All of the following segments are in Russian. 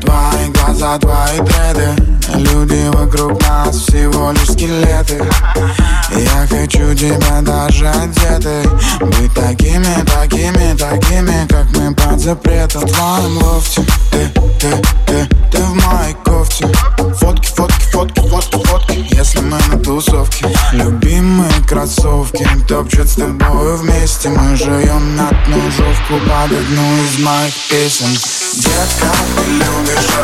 Твои глаза, твои дреды вокруг нас всего лишь скелеты. Я хочу тебя даже одетой. Быть такими, такими, такими Как мы под запретом. В твоем лофте Ты, ты, ты, ты в моей кофте. Фотки, фотки, фотки, фотки, фотки. Если мы на тусовке Любимые кроссовки Топчут с тобой вместе. Мы живем на ножовку Под одну из моих песен. Детка, ты любишь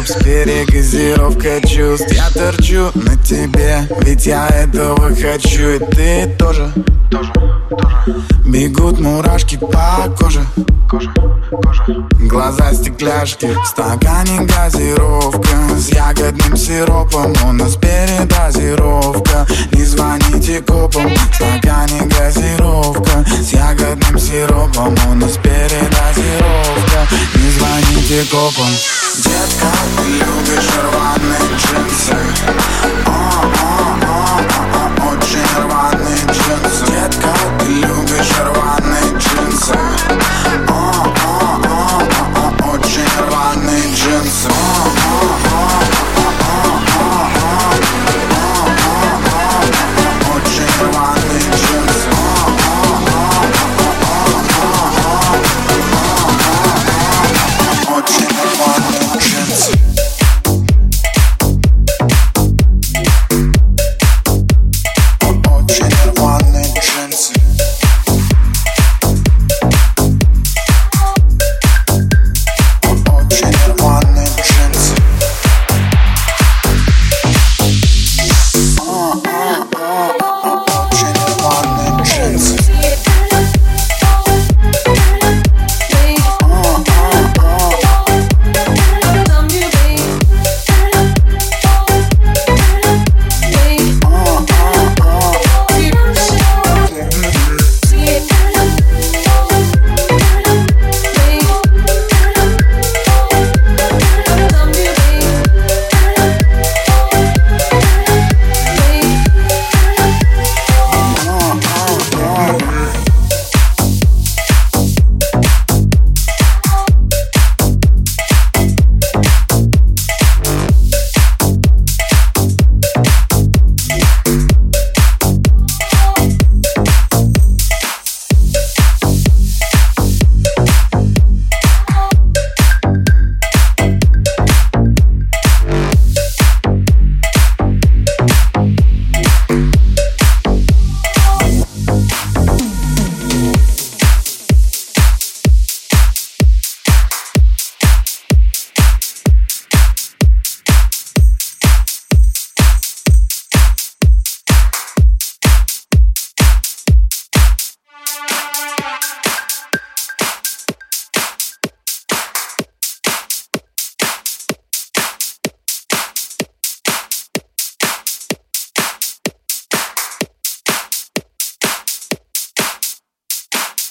чупа-чупс, перегазировка чувств. Я торчу на тебе, ведь я этого хочу И ты тоже, тоже, тоже Бегут мурашки по коже, коже, коже. Глаза стекляшки, в стакане газировка. С ягодным сиропом, у нас передозировка. Не звоните копам, в стакане газировка. С ягодным сиропом, у нас передозировка. Не звоните копам Johnson.